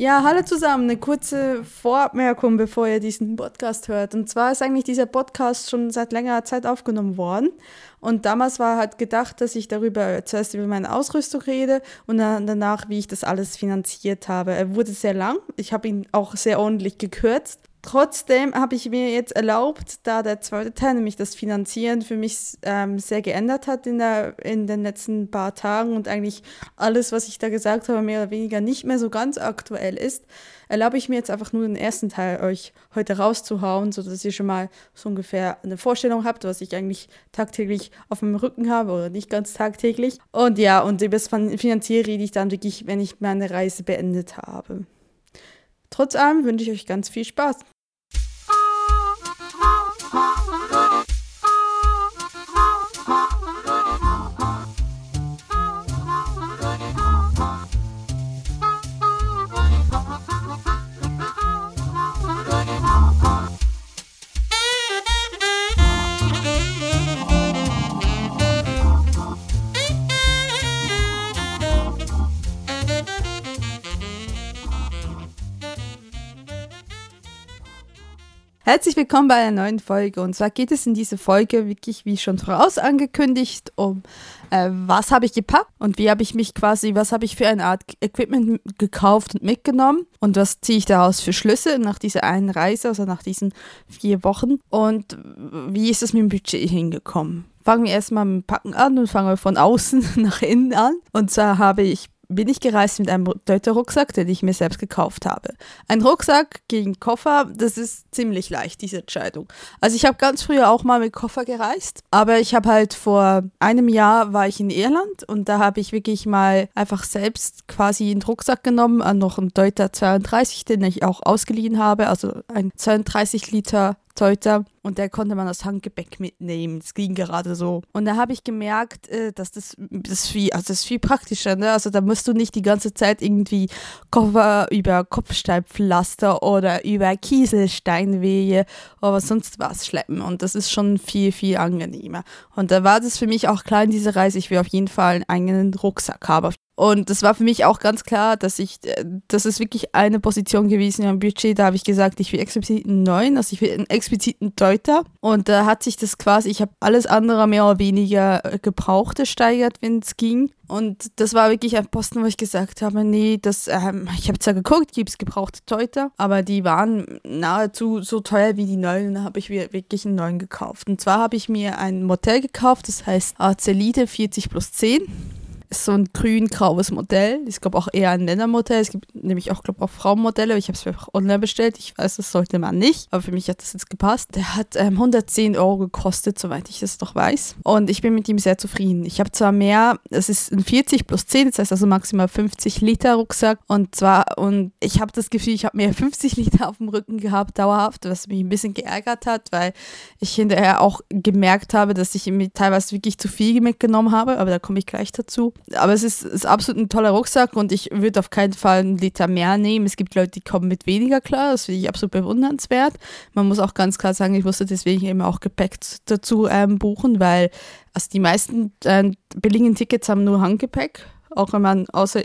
Ja, hallo zusammen. Eine kurze Vorabmerkung, bevor ihr diesen Podcast hört. Und zwar ist eigentlich dieser Podcast schon seit längerer Zeit aufgenommen worden. Und damals war halt gedacht, dass ich darüber zuerst über meine Ausrüstung rede und dann danach, wie ich das alles finanziert habe. Er wurde sehr lang. Ich habe ihn auch sehr ordentlich gekürzt. Trotzdem habe ich mir jetzt erlaubt, da der zweite Teil, nämlich das Finanzieren, für mich ähm, sehr geändert hat in, der, in den letzten paar Tagen und eigentlich alles, was ich da gesagt habe, mehr oder weniger nicht mehr so ganz aktuell ist, erlaube ich mir jetzt einfach nur den ersten Teil euch heute rauszuhauen, sodass ihr schon mal so ungefähr eine Vorstellung habt, was ich eigentlich tagtäglich auf dem Rücken habe oder nicht ganz tagtäglich. Und ja, und über das Finanzieren rede ich dann wirklich, wenn ich meine Reise beendet habe. Trotz allem wünsche ich euch ganz viel Spaß. Herzlich willkommen bei einer neuen Folge. Und zwar geht es in dieser Folge wirklich, wie schon voraus angekündigt, um äh, was habe ich gepackt und wie habe ich mich quasi, was habe ich für eine Art Equipment gekauft und mitgenommen und was ziehe ich daraus für Schlüsse nach dieser einen Reise, also nach diesen vier Wochen und wie ist es mit dem Budget hingekommen. Fangen wir erstmal mit dem Packen an und fangen wir von außen nach innen an. Und zwar habe ich bin ich gereist mit einem Deuter-Rucksack, den ich mir selbst gekauft habe. Ein Rucksack gegen Koffer, das ist ziemlich leicht, diese Entscheidung. Also ich habe ganz früher auch mal mit Koffer gereist, aber ich habe halt vor einem Jahr war ich in Irland und da habe ich wirklich mal einfach selbst quasi einen Rucksack genommen, noch einen Deuter 32, den ich auch ausgeliehen habe, also ein 32 Liter Teuter und der konnte man als Handgepäck mitnehmen. Das ging gerade so. Und da habe ich gemerkt, äh, dass das, das, ist viel, also das ist viel praktischer. Ne? Also da musst du nicht die ganze Zeit irgendwie Koffer über Kopfsteinpflaster oder über Kieselsteinwege oder sonst was schleppen. Und das ist schon viel, viel angenehmer. Und da war das für mich auch klar in dieser Reise, ich will auf jeden Fall einen eigenen Rucksack haben. Und das war für mich auch ganz klar, dass ich, äh, das ist wirklich eine Position gewesen im Budget, da habe ich gesagt, ich will explizit einen neuen, also ich will einen expliziten Deuter. Und da hat sich das quasi, ich habe alles andere mehr oder weniger äh, gebraucht gesteigert, wenn es ging. Und das war wirklich ein Posten, wo ich gesagt habe, nee, das, ähm, ich habe zwar geguckt, gibt es gebrauchte Deuter, aber die waren nahezu so teuer wie die neuen. Und da habe ich mir wirklich einen neuen gekauft. Und zwar habe ich mir ein Modell gekauft, das heißt Azelite 40 plus 10 ist so ein grün-graues Modell. Ich glaube auch eher ein Männermodell. Es gibt nämlich auch, glaube ich, auch Frauenmodelle. Ich habe es auch online bestellt. Ich weiß, das sollte man nicht. Aber für mich hat das jetzt gepasst. Der hat ähm, 110 Euro gekostet, soweit ich das doch weiß. Und ich bin mit ihm sehr zufrieden. Ich habe zwar mehr, es ist ein 40 plus 10, das heißt also maximal 50 Liter Rucksack. Und zwar, und ich habe das Gefühl, ich habe mehr 50 Liter auf dem Rücken gehabt, dauerhaft, was mich ein bisschen geärgert hat, weil ich hinterher auch gemerkt habe, dass ich mir teilweise wirklich zu viel mitgenommen habe. Aber da komme ich gleich dazu aber es ist, ist absolut ein toller Rucksack und ich würde auf keinen Fall einen Liter mehr nehmen. Es gibt Leute, die kommen mit weniger klar. Das finde ich absolut bewundernswert. Man muss auch ganz klar sagen, ich musste deswegen eben auch Gepäck dazu ähm, buchen, weil also die meisten äh, billigen Tickets haben nur Handgepäck. Auch wenn man außer,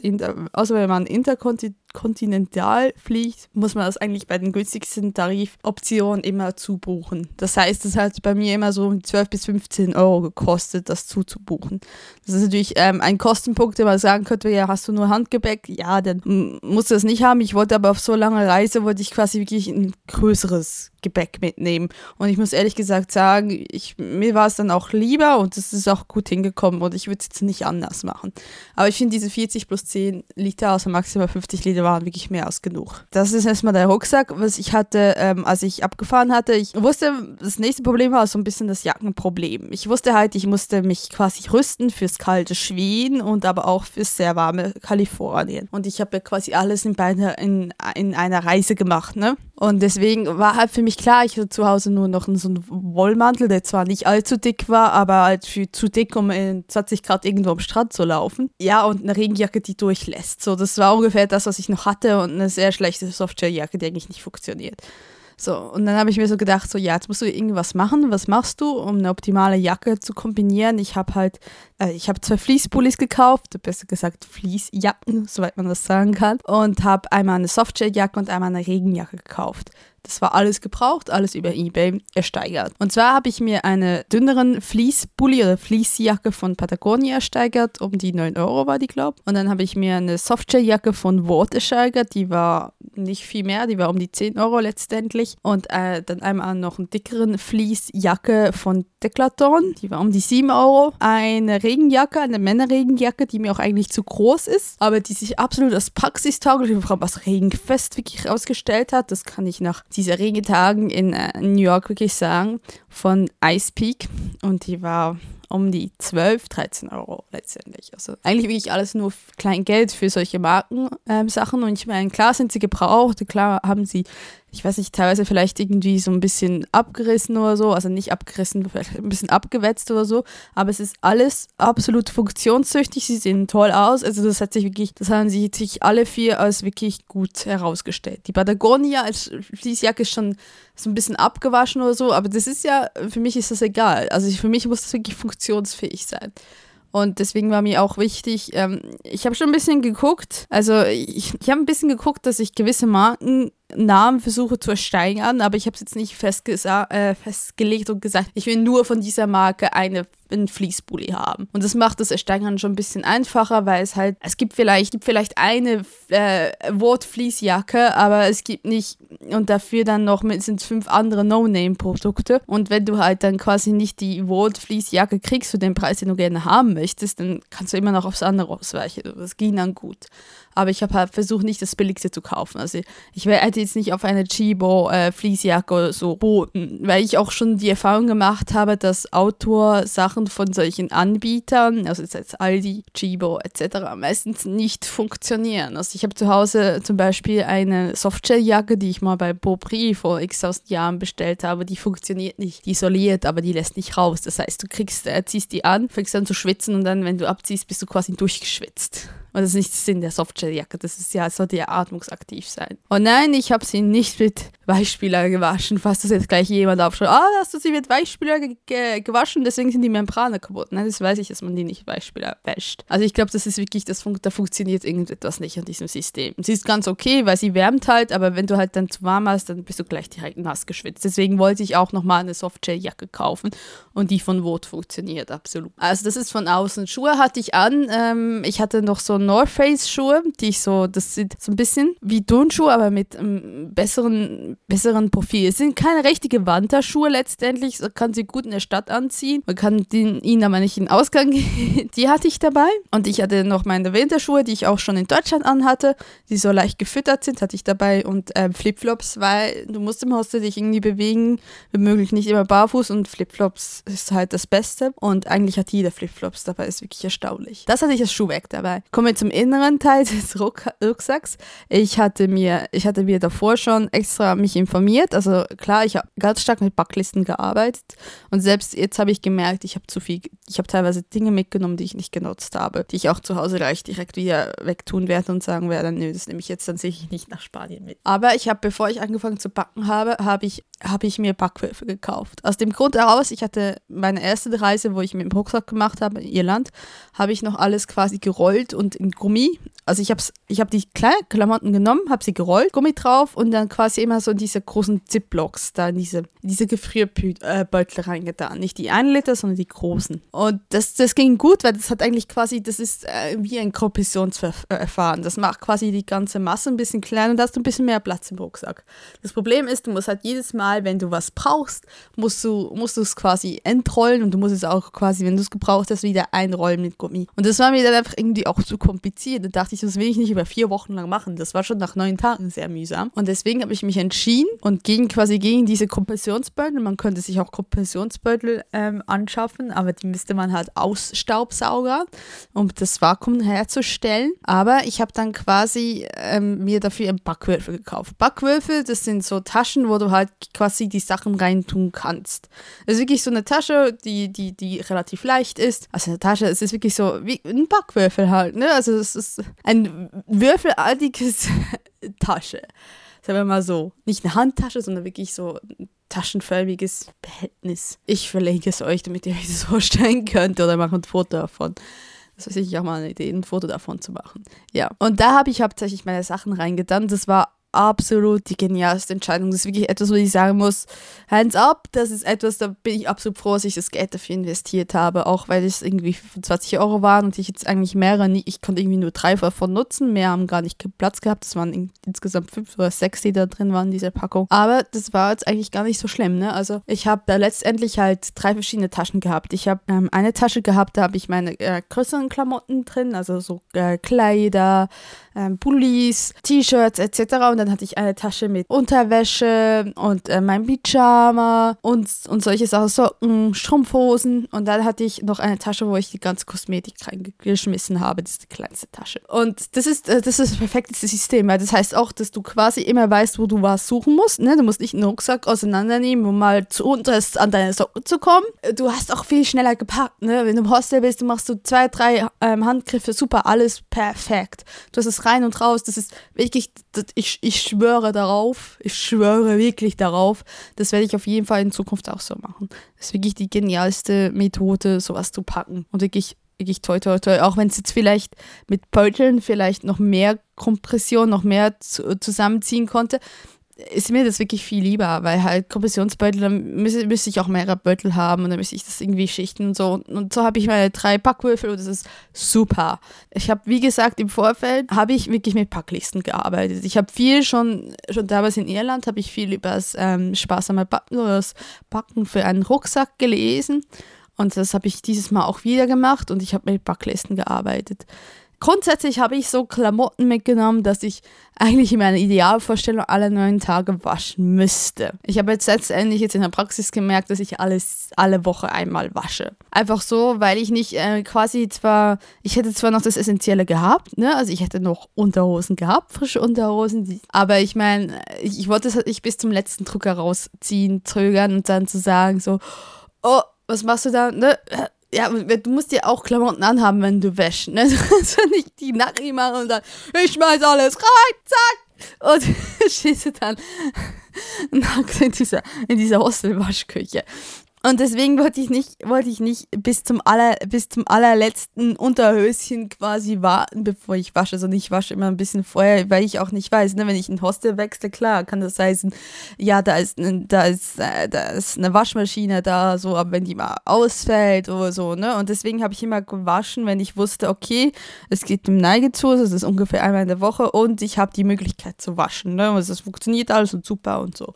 außer wenn man interkontinental Kontinental fliegt, muss man das eigentlich bei den günstigsten Tarifoptionen immer zubuchen. Das heißt, es hat bei mir immer so 12 bis 15 Euro gekostet, das zuzubuchen. Das ist natürlich ähm, ein Kostenpunkt, den man sagen könnte, ja, hast du nur Handgepäck? Ja, dann musst du das nicht haben. Ich wollte aber auf so lange Reise, wollte ich quasi wirklich ein größeres Gepäck mitnehmen. Und ich muss ehrlich gesagt sagen, ich, mir war es dann auch lieber und es ist auch gut hingekommen und ich würde es jetzt nicht anders machen. Aber ich finde diese 40 plus 10 Liter, also maximal 50 Liter, waren wirklich mehr als genug. Das ist erstmal der Rucksack, was ich hatte, ähm, als ich abgefahren hatte. Ich wusste, das nächste Problem war so ein bisschen das Jackenproblem. Ich wusste halt, ich musste mich quasi rüsten fürs kalte Schweden und aber auch fürs sehr warme Kalifornien. Und ich habe ja quasi alles in, beide, in, in einer Reise gemacht, ne? Und deswegen war halt für mich klar, ich hatte zu Hause nur noch so einen Wollmantel, der zwar nicht allzu dick war, aber halt für, zu dick, um in 20 Grad irgendwo am Strand zu laufen. Ja, und eine Regenjacke, die durchlässt. So, das war ungefähr das, was ich noch hatte und eine sehr schlechte Softwarejacke, die eigentlich nicht funktioniert. So, und dann habe ich mir so gedacht, so, ja, jetzt musst du irgendwas machen. Was machst du, um eine optimale Jacke zu kombinieren? Ich habe halt, äh, ich habe zwei Fleece-Pullis gekauft, besser gesagt Fleece-Jacken, soweit man das sagen kann, und habe einmal eine Softshell-Jacke und einmal eine Regenjacke gekauft. Das war alles gebraucht, alles über Ebay ersteigert. Und zwar habe ich mir eine dünneren Fleece-Bully oder Fleece-Jacke von Patagonia ersteigert, um die 9 Euro war die, glaube ich. Und dann habe ich mir eine Softshell-Jacke von Wort ersteigert, die war nicht viel mehr, die war um die 10 Euro letztendlich. Und äh, dann einmal noch einen dickeren Fleece-Jacke von Declaton, die war um die 7 Euro. Eine Regenjacke, eine Männerregenjacke, die mir auch eigentlich zu groß ist, aber die sich absolut als praxistauglich, was regenfest wirklich ausgestellt hat. Das kann ich nach diese Regentagen in äh, New York wirklich sagen, von Ice Peak. Und die war um die 12, 13 Euro letztendlich. Also eigentlich wirklich alles nur klein Geld für solche Markensachen. Ähm, und ich meine, klar sind sie gebraucht, klar haben sie ich weiß nicht, teilweise vielleicht irgendwie so ein bisschen abgerissen oder so, also nicht abgerissen, vielleicht ein bisschen abgewetzt oder so, aber es ist alles absolut funktionstüchtig, sie sehen toll aus, also das hat sich wirklich, das haben sie sich alle vier als wirklich gut herausgestellt. Die Patagonia als Fließjacke ist schon so ein bisschen abgewaschen oder so, aber das ist ja, für mich ist das egal, also für mich muss das wirklich funktionsfähig sein. Und deswegen war mir auch wichtig, ähm, ich habe schon ein bisschen geguckt, also ich, ich habe ein bisschen geguckt, dass ich gewisse Marken Namen versuche zu ersteigern, aber ich habe es jetzt nicht äh, festgelegt und gesagt, ich will nur von dieser Marke eine einen Fließpulli haben. Und das macht das Ersteigern schon ein bisschen einfacher, weil es halt, es gibt vielleicht, gibt vielleicht eine äh, Wort-Fließjacke, aber es gibt nicht, und dafür dann noch mit, sind fünf andere No-Name-Produkte. Und wenn du halt dann quasi nicht die Wort-Fließjacke kriegst für den Preis, den du gerne haben möchtest, dann kannst du immer noch aufs andere ausweichen. Das ging dann gut aber ich habe halt versucht, nicht das Billigste zu kaufen. Also ich hätte jetzt nicht auf eine Chibo äh, Fließjacke so boten, weil ich auch schon die Erfahrung gemacht habe, dass Outdoor-Sachen von solchen Anbietern, also jetzt Aldi, Chibo etc., meistens nicht funktionieren. Also ich habe zu Hause zum Beispiel eine Softshell-Jacke, die ich mal bei Beaupré vor x tausend Jahren bestellt habe, die funktioniert nicht. Die isoliert, aber die lässt nicht raus. Das heißt, du kriegst, äh, ziehst die an, fängst an zu schwitzen und dann, wenn du abziehst, bist du quasi durchgeschwitzt. Und das ist nicht Sinn der Softshelljacke. Das ist ja, sollte ja atmungsaktiv sein. Und nein, ich habe sie nicht mit Weichspüler gewaschen, falls das jetzt gleich jemand aufschaut. Ah, hast du sie mit Weichspüler ge ge gewaschen, deswegen sind die Membrane kaputt. Nein, das weiß ich, dass man die nicht Weichspüler wäscht. Also ich glaube, das ist wirklich, das fun da funktioniert irgendetwas nicht an diesem System. Sie ist ganz okay, weil sie wärmt halt, aber wenn du halt dann zu warm hast, dann bist du gleich direkt nass geschwitzt. Deswegen wollte ich auch nochmal eine Softshelljacke kaufen und die von Vot funktioniert absolut. Also das ist von außen. Schuhe hatte ich an. Ähm, ich hatte noch so North Face Schuhe, die ich so, das sieht so ein bisschen wie Turnschuhe, aber mit einem besseren, besseren Profil. Es sind keine richtige Wanderschuhe letztendlich, man kann sie gut in der Stadt anziehen. Man kann den, ihnen aber nicht in den Ausgang gehen. Die hatte ich dabei. Und ich hatte noch meine Winterschuhe, die ich auch schon in Deutschland anhatte, die so leicht gefüttert sind, hatte ich dabei. Und ähm, Flipflops, weil du musst im Hostel dich irgendwie bewegen, wenn möglich nicht immer barfuß und Flipflops ist halt das Beste. Und eigentlich hat jeder Flipflops dabei, ist wirklich erstaunlich. Das hatte ich als Schuhwerk dabei. Kommen wir zum inneren Teil des Rucksacks. Ich hatte mir, ich hatte mir davor schon extra mich informiert. Also klar, ich habe ganz stark mit Backlisten gearbeitet. Und selbst jetzt habe ich gemerkt, ich habe zu viel, ich habe teilweise Dinge mitgenommen, die ich nicht genutzt habe, die ich auch zu Hause gleich direkt wieder wegtun werde und sagen werde, nö, das nehme ich jetzt dann sicher nicht nach Spanien mit. Aber ich habe, bevor ich angefangen zu backen habe, habe ich, habe ich mir Backwürfel gekauft. Aus dem Grund heraus, ich hatte meine erste Reise, wo ich mit dem Rucksack gemacht habe in Irland, habe ich noch alles quasi gerollt und Gummi. Also ich habe ich hab die kleinen Klamotten genommen, habe sie gerollt, Gummi drauf und dann quasi immer so in diese großen Zipblocks da in diese, diese Gefrierbeutel reingetan. Nicht die 1 Liter, sondern die großen. Und das, das ging gut, weil das hat eigentlich quasi, das ist äh, wie ein Kompressionsverfahren. Das macht quasi die ganze Masse ein bisschen kleiner und hast du ein bisschen mehr Platz im Rucksack. Das Problem ist, du musst halt jedes Mal, wenn du was brauchst, musst du musst es quasi entrollen und du musst es auch quasi, wenn du es gebraucht hast, wieder einrollen mit Gummi. Und das war mir dann einfach irgendwie auch zu kompliziert. Da dachte ich, das will ich nicht über vier Wochen lang machen. Das war schon nach neun Tagen sehr mühsam. Und deswegen habe ich mich entschieden und gegen quasi gegen diese Kompressionsbeutel. Man könnte sich auch Kompressionsbeutel ähm, anschaffen, aber die müsste man halt ausstaubsaugern, um das Vakuum herzustellen. Aber ich habe dann quasi ähm, mir dafür einen Backwürfel gekauft. Backwürfel, das sind so Taschen, wo du halt quasi die Sachen reintun kannst. Das ist wirklich so eine Tasche, die, die, die relativ leicht ist. Also eine Tasche, es ist wirklich so wie ein Backwürfel halt. Ne? Also es ist ein würfelartiges Tasche. sagen wir mal so, nicht eine Handtasche, sondern wirklich so ein taschenförmiges Behältnis. Ich verlinke es euch, damit ihr euch das vorstellen könnt oder mache ein Foto davon. Das ist sicher auch mal eine Idee, ein Foto davon zu machen. Ja, und da habe ich hauptsächlich meine Sachen reingetan. Das war absolut die genialste Entscheidung. Das ist wirklich etwas, wo ich sagen muss, hands up, das ist etwas, da bin ich absolut froh, dass ich das Geld dafür investiert habe, auch weil es irgendwie 25 Euro waren und ich jetzt eigentlich mehrere, ich konnte irgendwie nur drei davon nutzen, mehr haben gar nicht Platz gehabt, das waren insgesamt fünf oder sechs, die da drin waren in dieser Packung. Aber das war jetzt eigentlich gar nicht so schlimm, ne? Also ich habe da letztendlich halt drei verschiedene Taschen gehabt. Ich habe ähm, eine Tasche gehabt, da habe ich meine äh, größeren Klamotten drin, also so äh, Kleider, ähm, Pullis, T-Shirts etc. Und dann hatte ich eine Tasche mit Unterwäsche und äh, mein Pyjama und, und solche Sachen, Socken, Strumpfhosen. Und dann hatte ich noch eine Tasche, wo ich die ganze Kosmetik reingeschmissen habe. Das ist die kleinste Tasche. Und das ist, äh, das ist das perfekteste System, weil das heißt auch, dass du quasi immer weißt, wo du was suchen musst. Ne? Du musst nicht einen Rucksack auseinandernehmen, um mal zu unterst an deine Socken zu kommen. Du hast auch viel schneller gepackt. Ne? Wenn du im Hostel bist, machst du zwei, drei ähm, Handgriffe, super, alles perfekt. Du hast es rein und raus. Das ist wirklich, das, ich, ich schwöre darauf, ich schwöre wirklich darauf, das werde ich auf jeden Fall in Zukunft auch so machen. Das ist wirklich die genialste Methode, sowas zu packen. Und wirklich, wirklich toll, toll, toll. Auch wenn es jetzt vielleicht mit Beuteln vielleicht noch mehr Kompression, noch mehr zu, zusammenziehen konnte ist mir das wirklich viel lieber, weil halt Kompressionsbeutel, dann müsste, müsste ich auch mehrere Beutel haben und dann müsste ich das irgendwie schichten und so. Und so habe ich meine drei Packwürfel und das ist super. Ich habe, wie gesagt, im Vorfeld habe ich wirklich mit Packlisten gearbeitet. Ich habe viel schon, schon damals in Irland, habe ich viel über das ähm, sparsame Backen oder das Backen für einen Rucksack gelesen. Und das habe ich dieses Mal auch wieder gemacht und ich habe mit Packlisten gearbeitet grundsätzlich habe ich so Klamotten mitgenommen, dass ich eigentlich in meiner Idealvorstellung alle neun Tage waschen müsste. Ich habe jetzt letztendlich jetzt in der Praxis gemerkt, dass ich alles alle Woche einmal wasche. Einfach so, weil ich nicht äh, quasi zwar, ich hätte zwar noch das Essentielle gehabt, ne? Also ich hätte noch Unterhosen gehabt, frische Unterhosen, die, aber ich meine, ich, ich wollte es halt nicht bis zum letzten Drucker rausziehen, zögern und dann zu sagen so, oh, was machst du da? Ne? Ja, du musst dir auch Klamotten anhaben, wenn du wäschst. Ne? Du kannst nicht die nackig machen und dann, ich schmeiß alles rein, zack. Und du dann nackt in dieser, in dieser Hostelwaschküche. Und deswegen wollte ich nicht, wollte ich nicht bis zum aller, bis zum allerletzten Unterhöschen quasi warten, bevor ich wasche, sondern ich wasche immer ein bisschen vorher, weil ich auch nicht weiß, ne, wenn ich ein Hostel wechsle, klar, kann das heißen, ja, da ist, da ist, äh, da ist eine Waschmaschine da, so, aber wenn die mal ausfällt oder so, ne, und deswegen habe ich immer gewaschen, wenn ich wusste, okay, es geht dem Neige zu, das ist ungefähr einmal in der Woche und ich habe die Möglichkeit zu waschen, ne, und es funktioniert alles und super und so.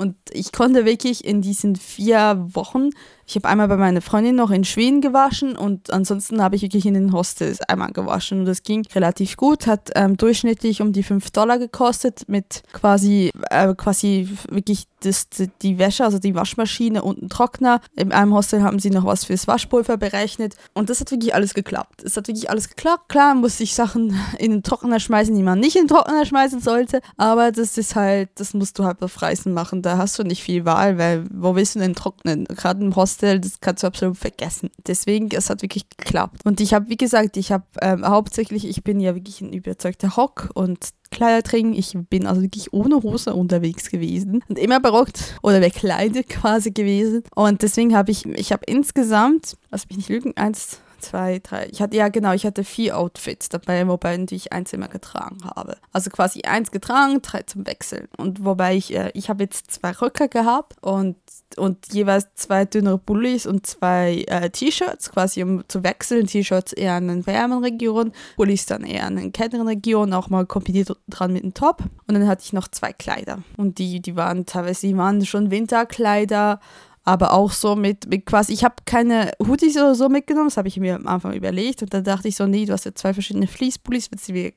Und ich konnte wirklich in diesen vier Wochen ich habe einmal bei meiner Freundin noch in Schweden gewaschen und ansonsten habe ich wirklich in den Hostels einmal gewaschen und das ging relativ gut, hat ähm, durchschnittlich um die 5 Dollar gekostet mit quasi, äh, quasi wirklich das, die Wäsche, also die Waschmaschine und ein Trockner. In einem Hostel haben sie noch was fürs Waschpulver berechnet und das hat wirklich alles geklappt. Es hat wirklich alles geklappt. Klar musste ich Sachen in den Trockner schmeißen, die man nicht in den Trockner schmeißen sollte, aber das ist halt, das musst du halt auf Reisen machen. Da hast du nicht viel Wahl, weil wo willst du denn trocknen? Gerade im Hostel Hostel, das kannst du absolut vergessen. Deswegen, es hat wirklich geklappt. Und ich habe, wie gesagt, ich habe ähm, hauptsächlich, ich bin ja wirklich ein überzeugter Hock und Kleiderträgen. Ich bin also wirklich ohne Hose unterwegs gewesen und immer barockt oder bekleidet quasi gewesen. Und deswegen habe ich, ich habe insgesamt, lass mich nicht lügen, eins, zwei, drei. Ich hatte ja genau, ich hatte vier Outfits dabei, wobei ich eins immer getragen habe. Also quasi eins getragen, drei zum Wechseln. Und wobei ich, äh, ich habe jetzt zwei Röcke gehabt und und jeweils zwei dünnere Pullis und zwei äh, T-Shirts, quasi um zu wechseln. T-Shirts eher in den wärmeren Regionen, Pullis dann eher in den kälteren Regionen, auch mal kombiniert dran mit dem Top. Und dann hatte ich noch zwei Kleider. Und die, die waren teilweise, die waren schon Winterkleider, aber auch so mit, mit quasi, ich habe keine Hoodies oder so mitgenommen, das habe ich mir am Anfang überlegt und dann dachte ich so, nee, du hast ja zwei verschiedene Fließpullis, wenn es wie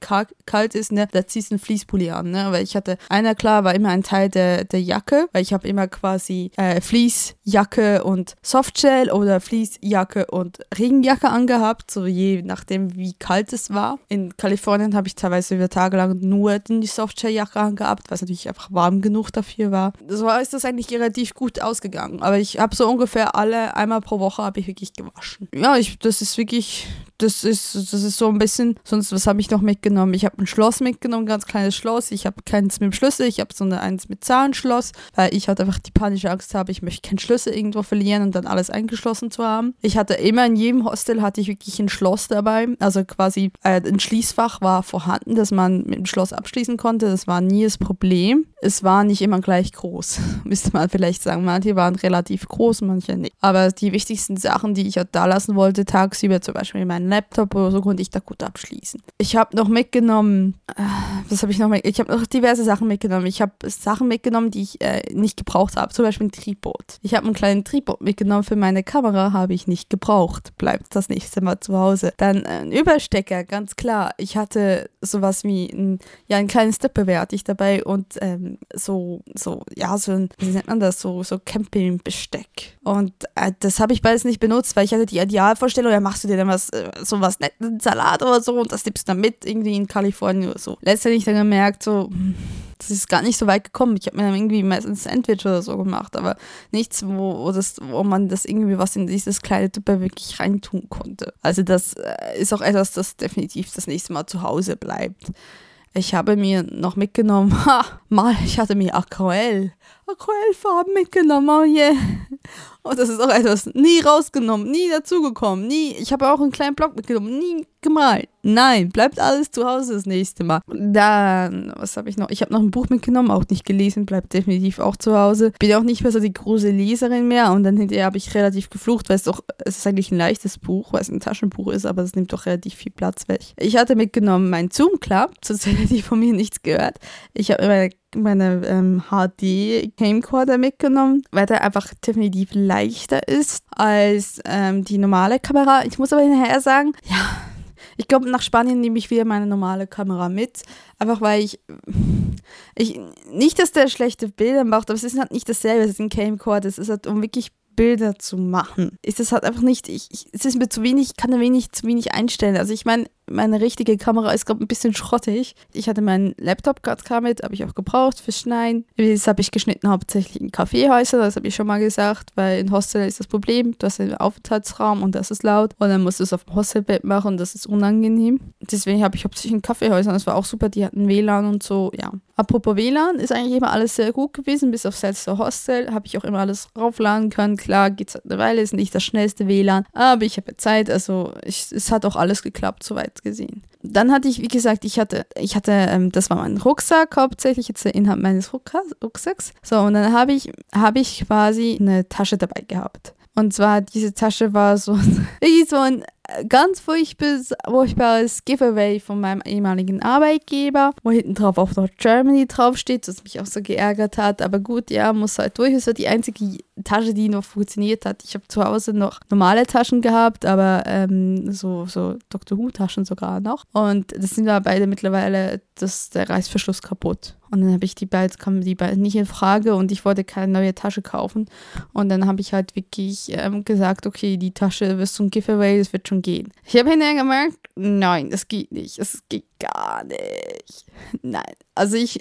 kalt ist, ne, da ziehst du einen Fließpulli an, ne, weil ich hatte, einer klar war immer ein Teil der, der Jacke, weil ich habe immer quasi äh, Fließjacke und Softshell oder Fließjacke und Regenjacke angehabt, so je nachdem, wie kalt es war. In Kalifornien habe ich teilweise über Tage lang nur die Softshelljacke angehabt, was natürlich einfach warm genug dafür war. So ist das eigentlich relativ gut ausgegangen, aber aber ich habe so ungefähr alle, einmal pro Woche habe ich wirklich gewaschen. Ja, ich, das ist wirklich das ist, das ist so ein bisschen, sonst was habe ich noch mitgenommen? Ich habe ein Schloss mitgenommen, ganz kleines Schloss. Ich habe keins mit dem Schlüssel, ich habe so eins mit Zahlenschloss, weil ich halt einfach die panische Angst habe, ich möchte keinen Schlüssel irgendwo verlieren und dann alles eingeschlossen zu haben. Ich hatte immer in jedem Hostel hatte ich wirklich ein Schloss dabei, also quasi äh, ein Schließfach war vorhanden, dass man mit dem Schloss abschließen konnte. Das war nie das Problem. Es war nicht immer gleich groß, müsste man vielleicht sagen. Manche waren relativ groß, manche nicht. Aber die wichtigsten Sachen, die ich halt da lassen wollte, tagsüber zum Beispiel meinen Laptop oder so, konnte ich da gut abschließen. Ich habe noch mitgenommen, äh, was habe ich noch mitgenommen? Ich habe noch diverse Sachen mitgenommen. Ich habe Sachen mitgenommen, die ich äh, nicht gebraucht habe. Zum Beispiel ein Tripod. Ich habe einen kleinen Tripod mitgenommen für meine Kamera, habe ich nicht gebraucht. Bleibt das nächste Mal zu Hause. Dann äh, ein Überstecker, ganz klar. Ich hatte sowas wie ein, ja, ein kleines Stepperwehr hatte ich dabei und ähm, so, so, ja, so ein, wie nennt man das, so, so Campingbesteck. Und äh, das habe ich beides nicht benutzt, weil ich hatte die Idealvorstellung, ja, machst du dir dann was, äh, so was netten Salat oder so und das nimmst du dann mit irgendwie in Kalifornien oder so. Letztendlich dann gemerkt, so, das ist gar nicht so weit gekommen. Ich habe mir dann irgendwie meistens ein Sandwich oder so gemacht, aber nichts, wo, wo, das, wo man das irgendwie was in dieses kleine Tupper wirklich reintun konnte. Also das äh, ist auch etwas, das definitiv das nächste Mal zu Hause bleibt. Ich habe mir noch mitgenommen, ha, mal, ich hatte mir Aquarell, Aquarellfarben mitgenommen, oh yeah. Und das ist auch etwas nie rausgenommen, nie dazugekommen, nie. Ich habe auch einen kleinen Block mitgenommen, nie gemalt. Nein, bleibt alles zu Hause das nächste Mal. Dann, was habe ich noch? Ich habe noch ein Buch mitgenommen, auch nicht gelesen, bleibt definitiv auch zu Hause. Bin auch nicht mehr so die große Leserin mehr und dann hinterher habe ich relativ geflucht, weil es doch, es ist eigentlich ein leichtes Buch, weil es ein Taschenbuch ist, aber es nimmt doch relativ viel Platz weg. Ich hatte mitgenommen mein Zoom Club, zur Zeit die von mir nichts gehört. Ich habe meine meine ähm, HD Camcorder mitgenommen, weil der einfach definitiv leichter ist als ähm, die normale Kamera. Ich muss aber hinterher sagen, ja, ich glaube, nach Spanien nehme ich wieder meine normale Kamera mit. Einfach weil ich, ich nicht, dass der schlechte Bilder macht, aber es ist halt nicht dasselbe. Es ist ein Camcorder. Es ist halt, um wirklich Bilder zu machen. Ist das halt einfach nicht, ich, ich, es ist mir zu wenig, ich kann da wenig, zu wenig einstellen. Also ich meine, meine richtige Kamera ist gerade ein bisschen schrottig. Ich hatte meinen Laptop klar mit, habe ich auch gebraucht fürs Schneiden. Das habe ich geschnitten hauptsächlich in Kaffeehäusern, das habe ich schon mal gesagt, weil in Hostel ist das Problem, du hast einen Aufenthaltsraum und das ist laut und dann musst du es auf dem Hostelbett machen und das ist unangenehm. Deswegen habe ich hauptsächlich in Kaffeehäusern, das war auch super, die hatten WLAN und so, ja. Apropos WLAN, ist eigentlich immer alles sehr gut gewesen, bis auf letzte Hostel, habe ich auch immer alles raufladen können. Klar, geht es eine Weile, ist nicht das schnellste WLAN, aber ich habe Zeit, also ich, es hat auch alles geklappt, soweit Zeit gesehen. Dann hatte ich, wie gesagt, ich hatte, ich hatte, ähm, das war mein Rucksack hauptsächlich, jetzt der Inhalt meines Rucksacks. So, und dann habe ich, habe ich quasi eine Tasche dabei gehabt. Und zwar, diese Tasche war so, so ein ganz furchtbares Giveaway von meinem ehemaligen Arbeitgeber, wo hinten drauf auch noch Germany draufsteht, was mich auch so geärgert hat. Aber gut, ja, muss halt durch. Es war die einzige Tasche, die noch funktioniert hat. Ich habe zu Hause noch normale Taschen gehabt, aber ähm, so, so Dr. Who-Taschen sogar noch. Und das sind aber beide mittlerweile, das, der Reißverschluss kaputt. Und dann habe ich die beiden, kamen die beiden nicht in Frage und ich wollte keine neue Tasche kaufen. Und dann habe ich halt wirklich ähm, gesagt, okay, die Tasche wirst du ein Giveaway, das wird schon gehen. Ich habe hinterher gemerkt, nein, das geht nicht. Das geht gar nicht. Nein. Also ich,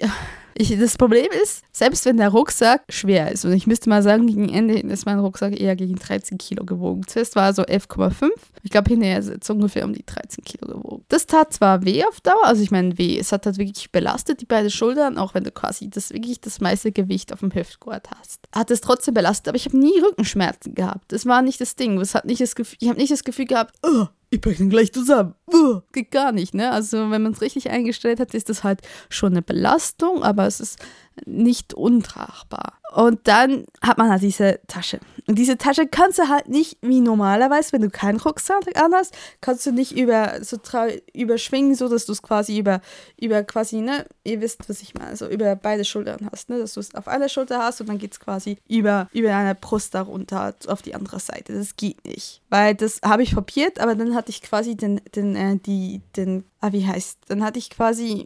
ich, das Problem ist, selbst wenn der Rucksack schwer ist, und ich müsste mal sagen, gegen Ende hin ist mein Rucksack eher gegen 13 Kilo gewogen. Zuerst war er so 11,5. Ich glaube, hinterher ist es ungefähr um die 13 Kilo gewogen. Das tat zwar weh auf Dauer, also ich meine weh, es hat halt wirklich belastet, die beiden Schultern, auch wenn du quasi das wirklich das meiste Gewicht auf dem Hüftgurt hast. Hat es trotzdem belastet, aber ich habe nie Rückenschmerzen gehabt. Das war nicht das Ding. Das hat nicht das Gefühl, ich habe nicht das Gefühl gehabt, oh, ich breche gleich zusammen. Uh, geht gar nicht, ne? Also wenn man es richtig eingestellt hat, ist das halt schon eine Belastung, aber es ist nicht untragbar. Und dann hat man halt diese Tasche. Und diese Tasche kannst du halt nicht wie normalerweise, wenn du keinen Rucksack anhast, kannst du nicht über so überschwingen, so dass du es quasi über, über quasi, ne, ihr wisst, was ich meine, so über beide Schultern hast, ne, dass du es auf einer Schulter hast und dann geht es quasi über, über deine Brust darunter auf die andere Seite. Das geht nicht. Weil das habe ich probiert, aber dann hatte ich quasi den, den, äh, die, den ah, wie heißt, dann hatte ich quasi,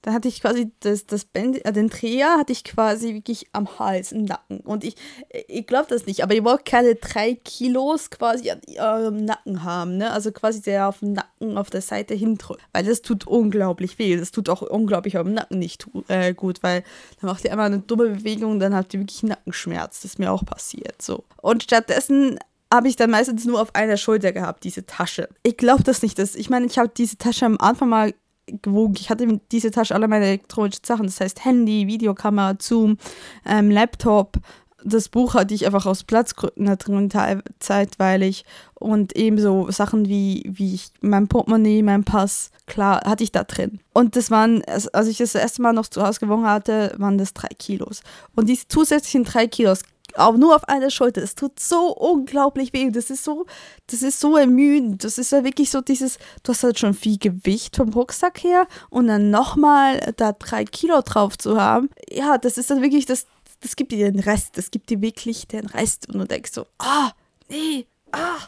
dann hatte ich quasi das, das Band, äh, den Dreher hatte ich quasi wirklich am Hals, im Nacken. Und ich, ich glaube das nicht, aber ihr wollt keine drei Kilos quasi an eurem Nacken haben, ne? Also quasi der auf dem Nacken auf der Seite hindrückt. Weil das tut unglaublich weh. Das tut auch unglaublich eurem Nacken nicht äh, gut, weil dann macht ihr einmal eine dumme Bewegung, dann habt ihr wirklich Nackenschmerz. Das ist mir auch passiert, so. Und stattdessen habe ich dann meistens nur auf einer Schulter gehabt, diese Tasche. Ich glaube das nicht. Dass, ich meine, ich habe diese Tasche am Anfang mal gewogen. Ich hatte in diese Tasche alle meine elektronischen Sachen, das heißt Handy, Videokamera, Zoom, ähm, Laptop. Das Buch hatte ich einfach aus Platzgründen da drin, zeitweilig. Und ebenso Sachen wie, wie ich, mein Portemonnaie, mein Pass, klar, hatte ich da drin. Und das waren, als ich das erste Mal noch zu Hause gewogen hatte, waren das drei Kilos. Und diese zusätzlichen drei Kilos auch nur auf einer Schulter. Es tut so unglaublich weh. Das ist so, das ist so ermüdend. Das ist ja wirklich so dieses, du hast halt schon viel Gewicht vom Rucksack her und dann nochmal da drei Kilo drauf zu haben. Ja, das ist dann wirklich, das, das gibt dir den Rest. Das gibt dir wirklich den Rest. Und du denkst so, ah, nee, ah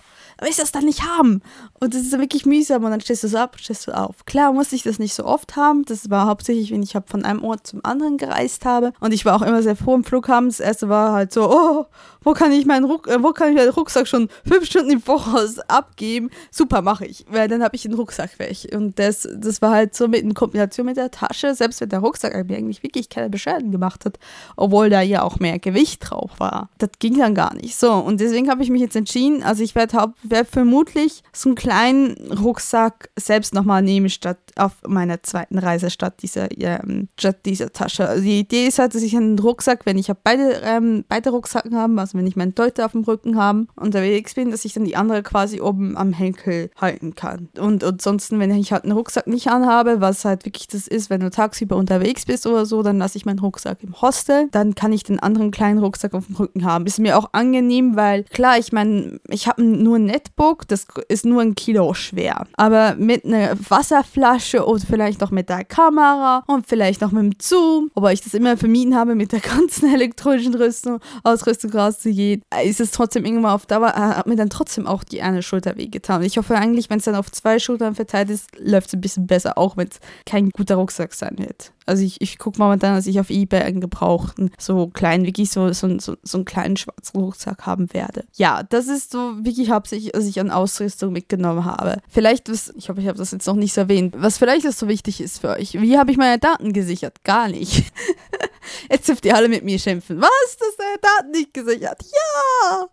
willst du das dann nicht haben? Und das ist wirklich mühsam und dann stehst du so ab, stehst du auf. Klar musste ich das nicht so oft haben. Das war hauptsächlich, wenn ich von einem Ort zum anderen gereist habe. Und ich war auch immer sehr froh im Flughafen. Das erste war halt so, oh, wo kann ich meinen Ruck, äh, wo kann ich meinen Rucksack schon fünf Stunden im Voraus abgeben? Super, mache ich. Weil dann habe ich den Rucksack weg. Und das, das war halt so mit in Kombination mit der Tasche, selbst wenn der Rucksack mir eigentlich wirklich keine Beschwerden gemacht hat, obwohl da ja auch mehr Gewicht drauf war. Das ging dann gar nicht. So, und deswegen habe ich mich jetzt entschieden, also ich werde werd vermutlich so einen kleinen Rucksack selbst nochmal nehmen, statt auf meiner zweiten Reise, statt dieser, ähm, statt dieser Tasche. Also die Idee ist halt, dass ich einen Rucksack, wenn ich habe beide, ähm, beide Rucksacken haben, also wenn ich meinen Deuter auf dem Rücken habe, unterwegs bin, dass ich dann die andere quasi oben am Henkel halten kann. Und ansonsten, wenn ich halt einen Rucksack nicht anhabe, was halt wirklich das ist, wenn du tagsüber unterwegs bist oder so, dann lasse ich meinen Rucksack im Hostel, dann kann ich den anderen kleinen Rucksack auf dem Rücken haben. Ist mir auch angenehm, weil klar, ich meine, ich habe nur ein Netbook, das ist nur ein Kilo schwer. Aber mit einer Wasserflasche oder vielleicht noch mit der Kamera und vielleicht noch mit dem Zoom, wobei ich das immer vermieden habe, mit der ganzen elektronischen Rüstung, Ausrüstung rauszugehen, ist es trotzdem irgendwann auf Dauer, äh, hat mir dann trotzdem auch die eine Schulter wehgetan. Ich hoffe eigentlich, wenn es dann auf zwei Schultern verteilt ist, läuft es ein bisschen besser, auch wenn es kein guter Rucksack sein wird. Also ich, ich gucke momentan, dass ich auf Ebay einen gebrauchten, so kleinen, wirklich so, so, so, so einen kleinen schwarzen Rucksack haben werde. Ja, das ist so wirklich hauptsächlich, was ich an Ausrüstung mitgenommen habe. Vielleicht, was, ich hoffe, ich habe das jetzt noch nicht erwähnt, was vielleicht so wichtig ist für euch. Wie habe ich meine Daten gesichert? Gar nicht. Jetzt dürft ihr alle mit mir schimpfen. Was? Das ist deine Daten nicht gesichert? Ja!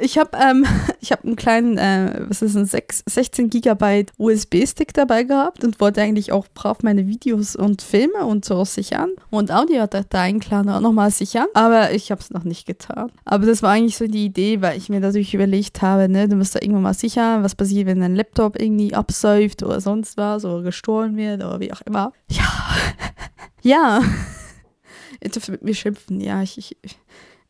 Ich habe ähm, hab einen kleinen, äh, was ist ein 6, 16 Gigabyte USB-Stick dabei gehabt und wollte eigentlich auch brav meine Videos und Filme und so sichern und Audiodateien klar auch nochmal sichern. Aber ich habe es noch nicht getan. Aber das war eigentlich so die Idee, weil ich mir natürlich überlegt habe, ne, du musst da irgendwann mal sichern, was passiert, wenn dein Laptop irgendwie absäuft oder sonst was oder gestohlen wird oder wie auch immer. Ja. ja. Ihr mit mir schimpfen. Ja, ich, ich,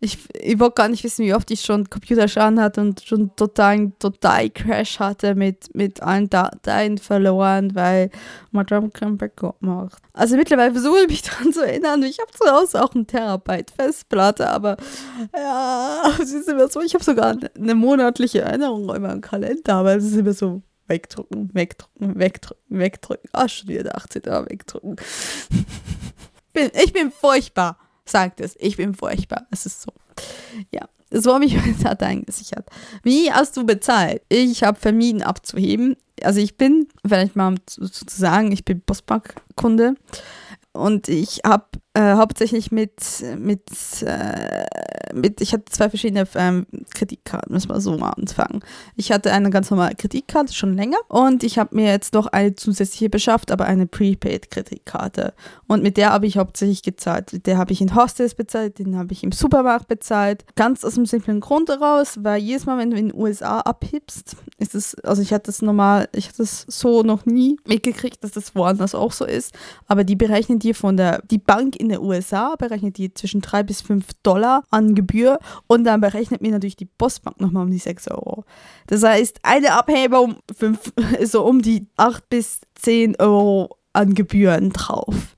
ich, ich wollte gar nicht wissen, wie oft ich schon Computerschaden hatte und schon totalen total Crash hatte mit, mit allen Dateien verloren, weil Madame kein Backup macht. Also mittlerweile versuche ich mich daran zu erinnern. Ich habe zu Hause auch einen Terabyte Festplatte, aber ja, es ist immer so, ich habe sogar eine monatliche Erinnerung in meinem Kalender, aber es ist immer so wegdrücken, wegdrücken, wegdrücken, wegdrücken. Ah, schon wieder 18 Jahre wegdrücken. bin, ich bin furchtbar, sagt es. Ich bin furchtbar. Es ist so. Ja, so habe ich meine Dateien gesichert. Wie hast du bezahlt? Ich habe vermieden abzuheben. Also ich bin, vielleicht mal zu, zu sagen, ich bin Postbankkunde und ich habe äh, hauptsächlich mit, mit, äh, mit, ich hatte zwei verschiedene ähm, Kreditkarten, müssen wir so mal anfangen. Ich hatte eine ganz normale Kreditkarte schon länger und ich habe mir jetzt noch eine zusätzliche beschafft, aber eine Prepaid-Kreditkarte. Und mit der habe ich hauptsächlich gezahlt. Mit der habe ich in Hostels bezahlt, den habe ich im Supermarkt bezahlt. Ganz aus dem simplen Grund heraus, weil jedes Mal, wenn du in den USA abhebst, ist es, also ich hatte das normal, ich hatte das so noch nie mitgekriegt, dass das woanders auch so ist, aber die berechnen dir von der, die Bank in den USA berechnet die zwischen 3 bis 5 Dollar an Gebühr und dann berechnet mir natürlich die Postbank nochmal um die 6 Euro. Das heißt, eine Abhebung fünf, so um die 8 bis 10 Euro an Gebühren drauf.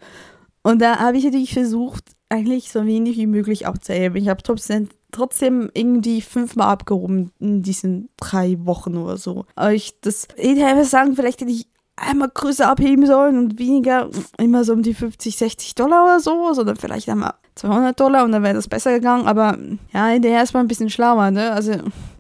Und da habe ich natürlich versucht, eigentlich so wenig wie möglich abzuheben. Ich habe trotzdem, trotzdem irgendwie fünfmal abgehoben in diesen drei Wochen oder so. Aber ich das, ich hätte sagen, vielleicht hätte ich einmal größer abheben sollen und weniger immer so um die 50, 60 Dollar oder so, sondern vielleicht einmal 200 Dollar und dann wäre das besser gegangen. Aber ja, der ist mal ein bisschen schlauer, ne? Also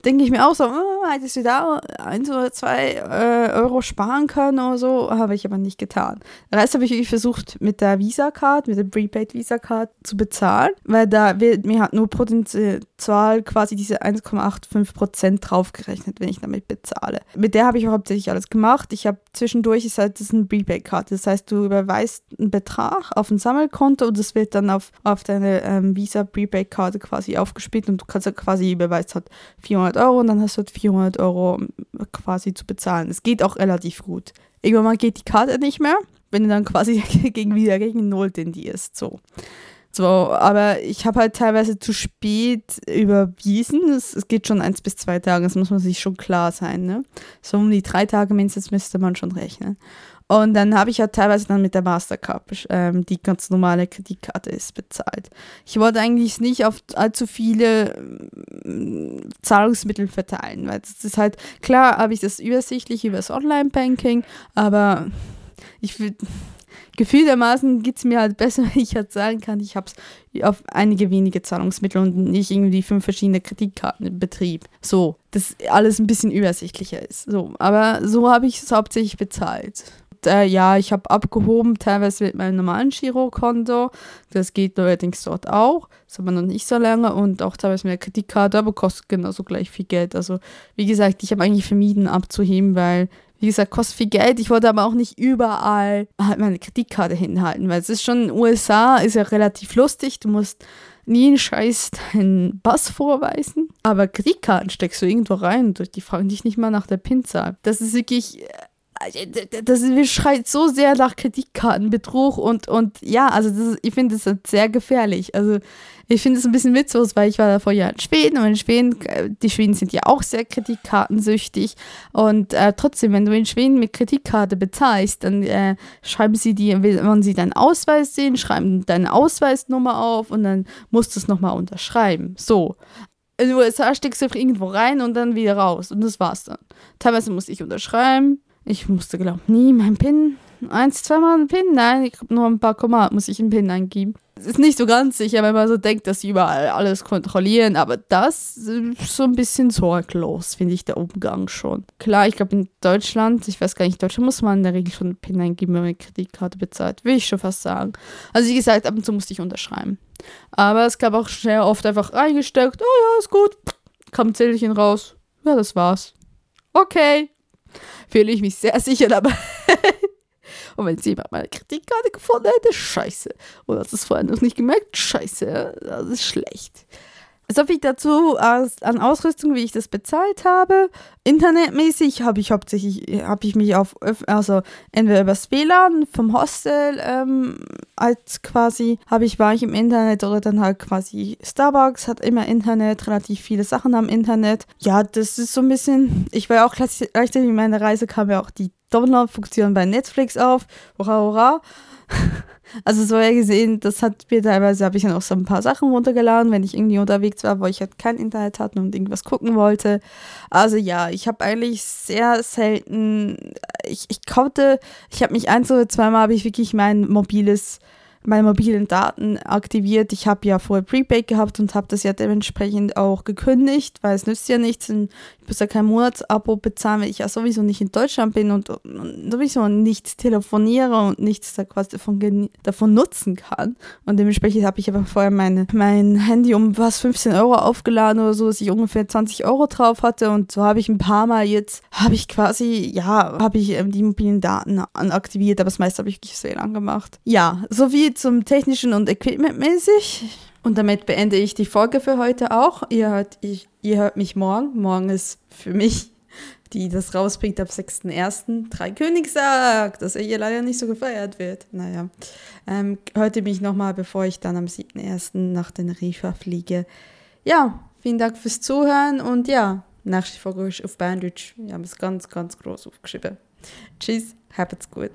denke ich mir auch so, oh, hättest du da ein oder zwei äh, Euro sparen können oder so, habe ich aber nicht getan. Den Rest habe ich versucht mit der Visa-Card, mit der Prepaid Visa-Card zu bezahlen, weil da wird mir halt nur prozentual quasi diese 1,85% draufgerechnet, wenn ich damit bezahle. Mit der habe ich hauptsächlich alles gemacht. Ich habe zwischendurch, ist halt, das ist eine Prepaid-Karte, das heißt, du überweist einen Betrag auf ein Sammelkonto und das wird dann auf, auf deine ähm, Visa Prepaid-Karte quasi aufgespielt und du kannst ja quasi überweist halt 400 Euro und dann hast du halt 400 Euro quasi zu bezahlen. Es geht auch relativ gut. Irgendwann mal geht die Karte nicht mehr, wenn du dann quasi gegen wieder gegen Null tendierst. So. So, aber ich habe halt teilweise zu spät überwiesen. Es, es, geht schon eins bis zwei Tage, das muss man sich schon klar sein. Ne? So um die drei Tage mindestens müsste man schon rechnen. Und dann habe ich ja teilweise dann mit der Mastercard, ähm, die ganz normale Kreditkarte ist, bezahlt. Ich wollte eigentlich nicht auf allzu viele ähm, Zahlungsmittel verteilen, weil das ist halt, klar habe ich das übersichtlich über das Online-Banking, aber ich will gefühltermaßen geht es mir halt besser, wenn ich halt sagen kann, ich habe es auf einige wenige Zahlungsmittel und nicht irgendwie fünf verschiedene Kreditkarten im Betrieb. So, dass alles ein bisschen übersichtlicher ist. So, aber so habe ich es hauptsächlich bezahlt äh, ja, ich habe abgehoben, teilweise mit meinem normalen Girokonto. Das geht allerdings dort auch. Das hat man noch nicht so lange und auch teilweise mit der Kreditkarte, aber kostet genauso gleich viel Geld. Also, wie gesagt, ich habe eigentlich vermieden abzuheben, weil, wie gesagt, kostet viel Geld. Ich wollte aber auch nicht überall halt meine Kreditkarte hinhalten, weil es ist schon in den USA, ist ja relativ lustig. Du musst nie einen Scheiß deinen Bass vorweisen. Aber Kreditkarten steckst du irgendwo rein und die fragen dich nicht mal nach der PIN-Zahl. Das ist wirklich das schreit so sehr nach Kreditkartenbetrug und, und ja, also ist, ich finde das sehr gefährlich. Also ich finde es ein bisschen witzlos, weil ich war davor ja in Schweden und in Schweden, äh, die Schweden sind ja auch sehr kreditkartensüchtig und äh, trotzdem, wenn du in Schweden mit Kreditkarte bezahlst, dann äh, schreiben sie dir, wenn sie deinen Ausweis sehen, schreiben deine Ausweisnummer auf und dann musst du es nochmal unterschreiben. So. In den USA steckst du irgendwo rein und dann wieder raus und das war's dann. Teilweise muss ich unterschreiben, ich musste, glaube ich, nie mein PIN. Eins, zweimal ein PIN? Nein, ich habe nur ein paar Komma, muss ich einen PIN eingeben. Ist nicht so ganz sicher, wenn man so denkt, dass sie überall alles kontrollieren, aber das ist so ein bisschen sorglos, finde ich, der Umgang schon. Klar, ich glaube in Deutschland, ich weiß gar nicht, in Deutschland muss man in der Regel schon einen PIN eingeben, wenn man eine Kreditkarte bezahlt, will ich schon fast sagen. Also wie gesagt, ab und zu musste ich unterschreiben. Aber es gab auch sehr oft einfach reingesteckt, oh ja, ist gut, kam Zählchen raus. Ja, das war's. Okay, fühle ich mich sehr sicher dabei. Und wenn jemand meine Kreditkarte gefunden hätte, scheiße. Oder hast du es vorher noch nicht gemerkt? Scheiße, das ist schlecht. So viel dazu als, an Ausrüstung, wie ich das bezahlt habe. Internetmäßig habe ich hauptsächlich, habe ich mich auf, also entweder übers WLAN vom Hostel, ähm, als quasi, habe ich, war ich im Internet oder dann halt quasi Starbucks hat immer Internet, relativ viele Sachen am Internet. Ja, das ist so ein bisschen, ich war auch gleichzeitig in meiner Reise kam ja auch die Download-Funktion bei Netflix auf. Hurra, hurra. Also so ja gesehen, das hat mir teilweise, habe ich dann auch so ein paar Sachen runtergeladen, wenn ich irgendwie unterwegs war, wo ich halt kein Internet hatte und irgendwas gucken wollte. Also ja, ich habe eigentlich sehr selten, ich, ich konnte, ich habe mich ein, oder zweimal habe ich wirklich mein mobiles meine mobilen Daten aktiviert. Ich habe ja vorher Prepaid gehabt und habe das ja dementsprechend auch gekündigt, weil es nützt ja nichts. Ich ja kein Monatsabo bezahlen, wenn ich ja sowieso nicht in Deutschland bin und, und sowieso nichts telefoniere und nichts da quasi davon, davon nutzen kann. Und dementsprechend habe ich aber vorher meine, mein Handy um was 15 Euro aufgeladen oder so, dass ich ungefähr 20 Euro drauf hatte. Und so habe ich ein paar Mal jetzt, habe ich quasi, ja, habe ich ähm, die mobilen Daten aktiviert, aber das meiste habe ich wirklich sehr lang gemacht. Ja, so wie zum technischen und equipmentmäßig. Und damit beende ich die Folge für heute auch. Ihr hört, ich, ihr hört mich morgen. Morgen ist für mich, die das rausbringt, ab 6.1. Dreikönigstag, dass er hier leider nicht so gefeiert wird. Naja, ähm, hört ihr mich nochmal, bevor ich dann am 7.1. nach den Rifa fliege. Ja, vielen Dank fürs Zuhören und ja, nächste Folge ist auf Bandage. Wir haben es ganz, ganz groß aufgeschrieben. Tschüss, habt's gut.